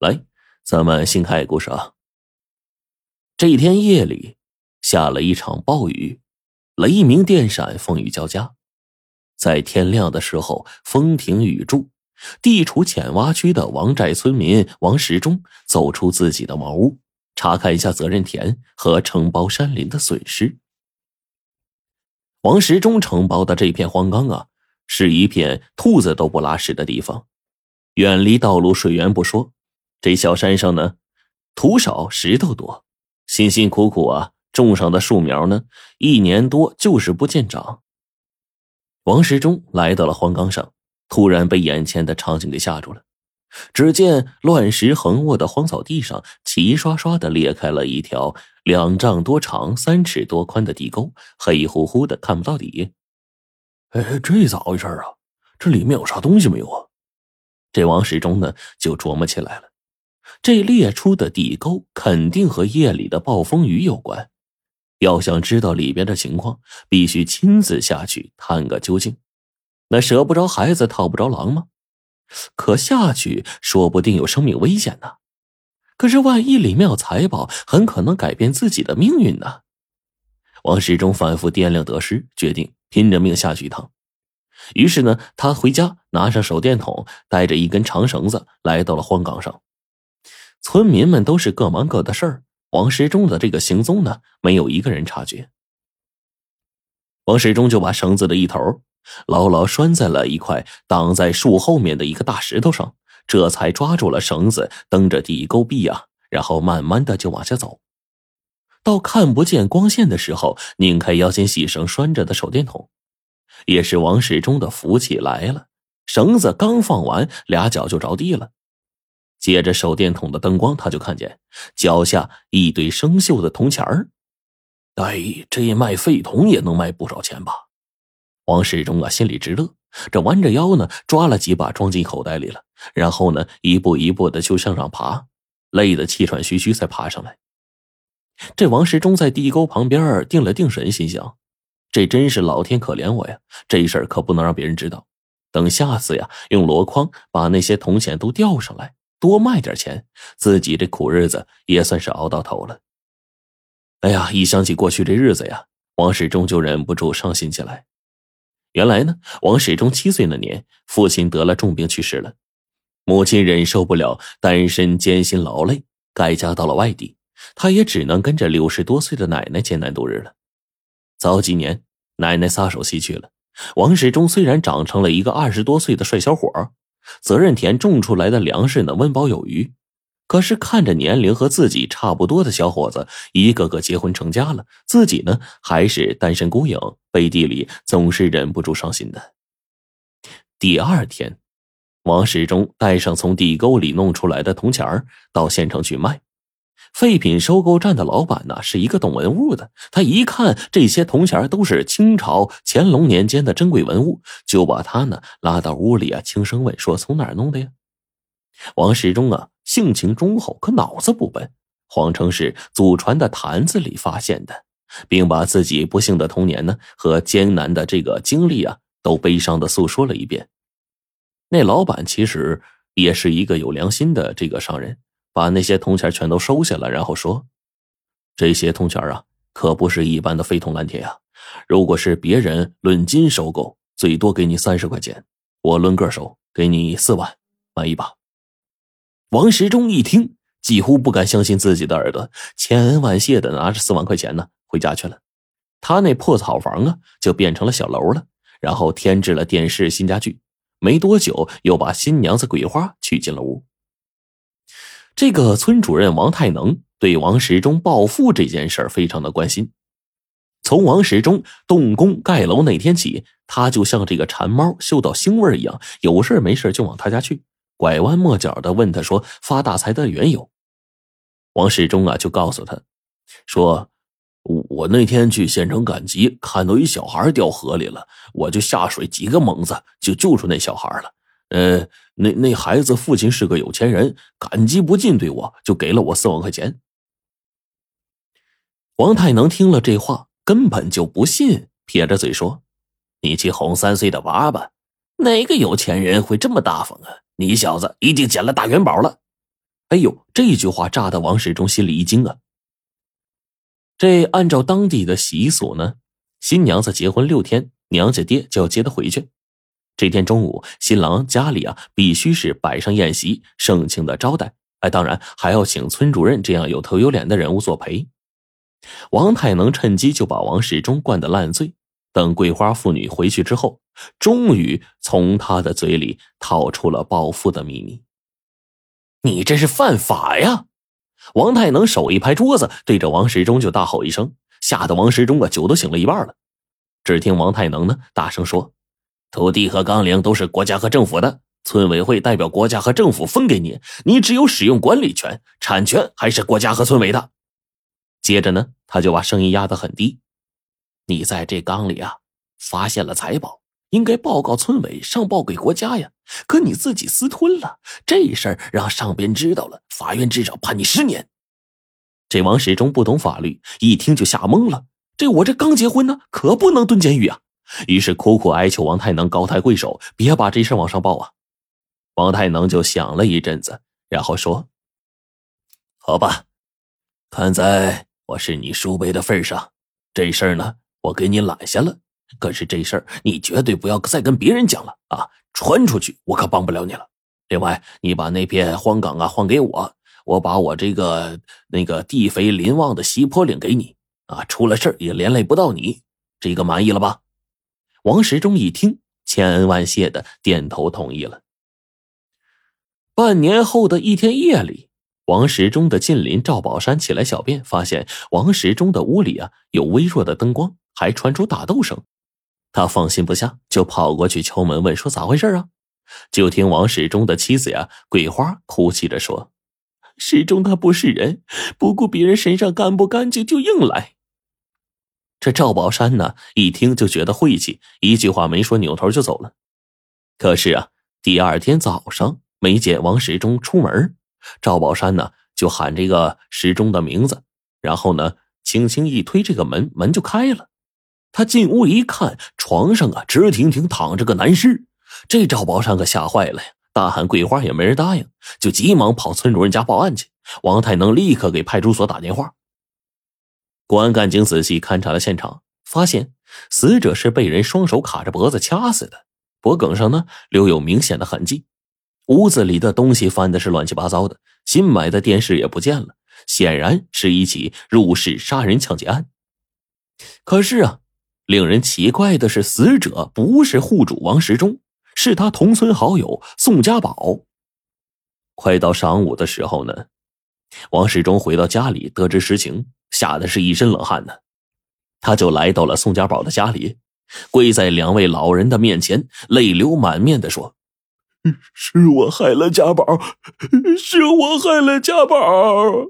来，咱们新开故事啊。这一天夜里下了一场暴雨，雷鸣电闪，风雨交加。在天亮的时候，风停雨住，地处浅洼区的王寨村民王时忠走出自己的茅屋，查看一下责任田和承包山林的损失。王时忠承包的这片荒岗啊，是一片兔子都不拉屎的地方，远离道路、水源不说，这小山上呢，土少石头多。辛辛苦苦啊种上的树苗呢，一年多就是不见长。王时忠来到了荒冈上，突然被眼前的场景给吓住了。只见乱石横卧的荒草地上，齐刷刷的裂开了一条两丈多长、三尺多宽的地沟，黑乎乎的看不到底。哎，这咋回事啊？这里面有啥东西没有啊？这王时忠呢就琢磨起来了。这裂出的地沟肯定和夜里的暴风雨有关，要想知道里边的情况，必须亲自下去探个究竟。那舍不着孩子套不着狼吗？可下去说不定有生命危险呢。可是万一里面有财宝，很可能改变自己的命运呢。王世忠反复掂量得失，决定拼着命下去一趟。于是呢，他回家拿上手电筒，带着一根长绳子，来到了荒岗上。村民们都是各忙各的事儿，王时忠的这个行踪呢，没有一个人察觉。王时忠就把绳子的一头牢牢拴在了一块挡在树后面的一个大石头上，这才抓住了绳子，蹬着地沟壁啊，然后慢慢的就往下走。到看不见光线的时候，拧开腰间细绳拴着的手电筒，也是王时忠的福气来了。绳子刚放完，俩脚就着地了。借着手电筒的灯光，他就看见脚下一堆生锈的铜钱儿。哎，这卖废铜也能卖不少钱吧？王世忠啊，心里直乐。这弯着腰呢，抓了几把装进口袋里了，然后呢，一步一步的就向上爬，累得气喘吁吁才爬上来。这王世忠在地沟旁边定了定神，心想：这真是老天可怜我呀！这事儿可不能让别人知道。等下次呀，用箩筐把那些铜钱都吊上来。多卖点钱，自己这苦日子也算是熬到头了。哎呀，一想起过去这日子呀，王世忠就忍不住伤心起来。原来呢，王世忠七岁那年，父亲得了重病去世了，母亲忍受不了单身艰辛劳累，改嫁到了外地，他也只能跟着六十多岁的奶奶艰难度日了。早几年，奶奶撒手西去了，王世忠虽然长成了一个二十多岁的帅小伙责任田种出来的粮食呢，温饱有余。可是看着年龄和自己差不多的小伙子一个个结婚成家了，自己呢还是单身孤影，背地里总是忍不住伤心的。第二天，王世忠带上从地沟里弄出来的铜钱到县城去卖。废品收购站的老板呢，是一个懂文物的。他一看这些铜钱都是清朝乾隆年间的珍贵文物，就把他呢拉到屋里啊，轻声问说：“从哪儿弄的呀？”王世忠啊，性情忠厚，可脑子不笨，谎称是祖传的坛子里发现的，并把自己不幸的童年呢和艰难的这个经历啊，都悲伤的诉说了一遍。那老板其实也是一个有良心的这个商人。把那些铜钱全都收下了，然后说：“这些铜钱啊，可不是一般的废铜烂铁啊！如果是别人论斤收购，最多给你三十块钱，我论个收，给你四万，满意吧？”王时忠一听，几乎不敢相信自己的耳朵，千恩万谢的拿着四万块钱呢，回家去了。他那破草房啊，就变成了小楼了，然后添置了电视、新家具。没多久，又把新娘子桂花娶进了屋。这个村主任王太能对王时忠暴富这件事非常的关心。从王时忠动工盖楼那天起，他就像这个馋猫嗅到腥味一样，有事没事就往他家去，拐弯抹角的问他说发大财的缘由。王时忠啊，就告诉他，说：“我那天去县城赶集，看到一小孩掉河里了，我就下水几个猛子就救出那小孩了。”呃，那那孩子父亲是个有钱人，感激不尽，对我就给了我四万块钱。王太能听了这话，根本就不信，撇着嘴说：“你去哄三岁的娃吧，哪个有钱人会这么大方啊？你小子一定捡了大元宝了。”哎呦，这句话炸得王世忠心里一惊啊！这按照当地的习俗呢，新娘子结婚六天，娘家爹就要接她回去。这天中午，新郎家里啊必须是摆上宴席，盛情的招待。哎，当然还要请村主任这样有头有脸的人物作陪。王太能趁机就把王世忠灌得烂醉。等桂花妇女回去之后，终于从他的嘴里套出了暴富的秘密。你这是犯法呀！王太能手一拍桌子，对着王世忠就大吼一声，吓得王世忠啊酒都醒了一半了。只听王太能呢大声说：“土地和纲领都是国家和政府的，村委会代表国家和政府分给你，你只有使用管理权，产权还是国家和村委的。”接着呢，他就把声音压得很低：“你在这缸里啊发现了财宝，应该报告村委，上报给国家呀。可你自己私吞了，这事儿让上边知道了，法院至少判你十年。”这王始终不懂法律，一听就吓懵了。这我这刚结婚呢，可不能蹲监狱啊！于是苦苦哀求王太能高抬贵手，别把这事往上报啊。王太能就想了一阵子，然后说：“好吧，看在……”我是你叔辈的份上，这事儿呢，我给你揽下了。可是这事儿你绝对不要再跟别人讲了啊！传出去，我可帮不了你了。另外，你把那片荒岗啊还给我，我把我这个那个地肥林旺的西坡岭给你啊，出了事也连累不到你。这个满意了吧？王时忠一听，千恩万谢的点头同意了。半年后的一天夜里。王时忠的近邻赵宝山起来小便，发现王时忠的屋里啊有微弱的灯光，还传出打斗声。他放心不下，就跑过去敲门问说：“咋回事啊？”就听王时忠的妻子呀桂花哭泣着说：“时忠他不是人，不顾别人身上干不干净就硬来。”这赵宝山呢一听就觉得晦气，一句话没说，扭头就走了。可是啊，第二天早上没见王时忠出门。赵宝山呢，就喊这个时钟的名字，然后呢，轻轻一推这个门，门就开了。他进屋一看，床上啊，直挺挺躺着个男尸。这赵宝山可吓坏了呀，大喊桂花也没人答应，就急忙跑村主任家报案去。王太能立刻给派出所打电话。公安干警仔细勘察了现场，发现死者是被人双手卡着脖子掐死的，脖梗上呢留有明显的痕迹。屋子里的东西翻的是乱七八糟的，新买的电视也不见了，显然是一起入室杀人抢劫案。可是啊，令人奇怪的是，死者不是户主王时忠，是他同村好友宋家宝。快到晌午的时候呢，王世忠回到家里，得知实情，吓得是一身冷汗呢。他就来到了宋家宝的家里，跪在两位老人的面前，泪流满面的说。是我害了家宝，是我害了家宝。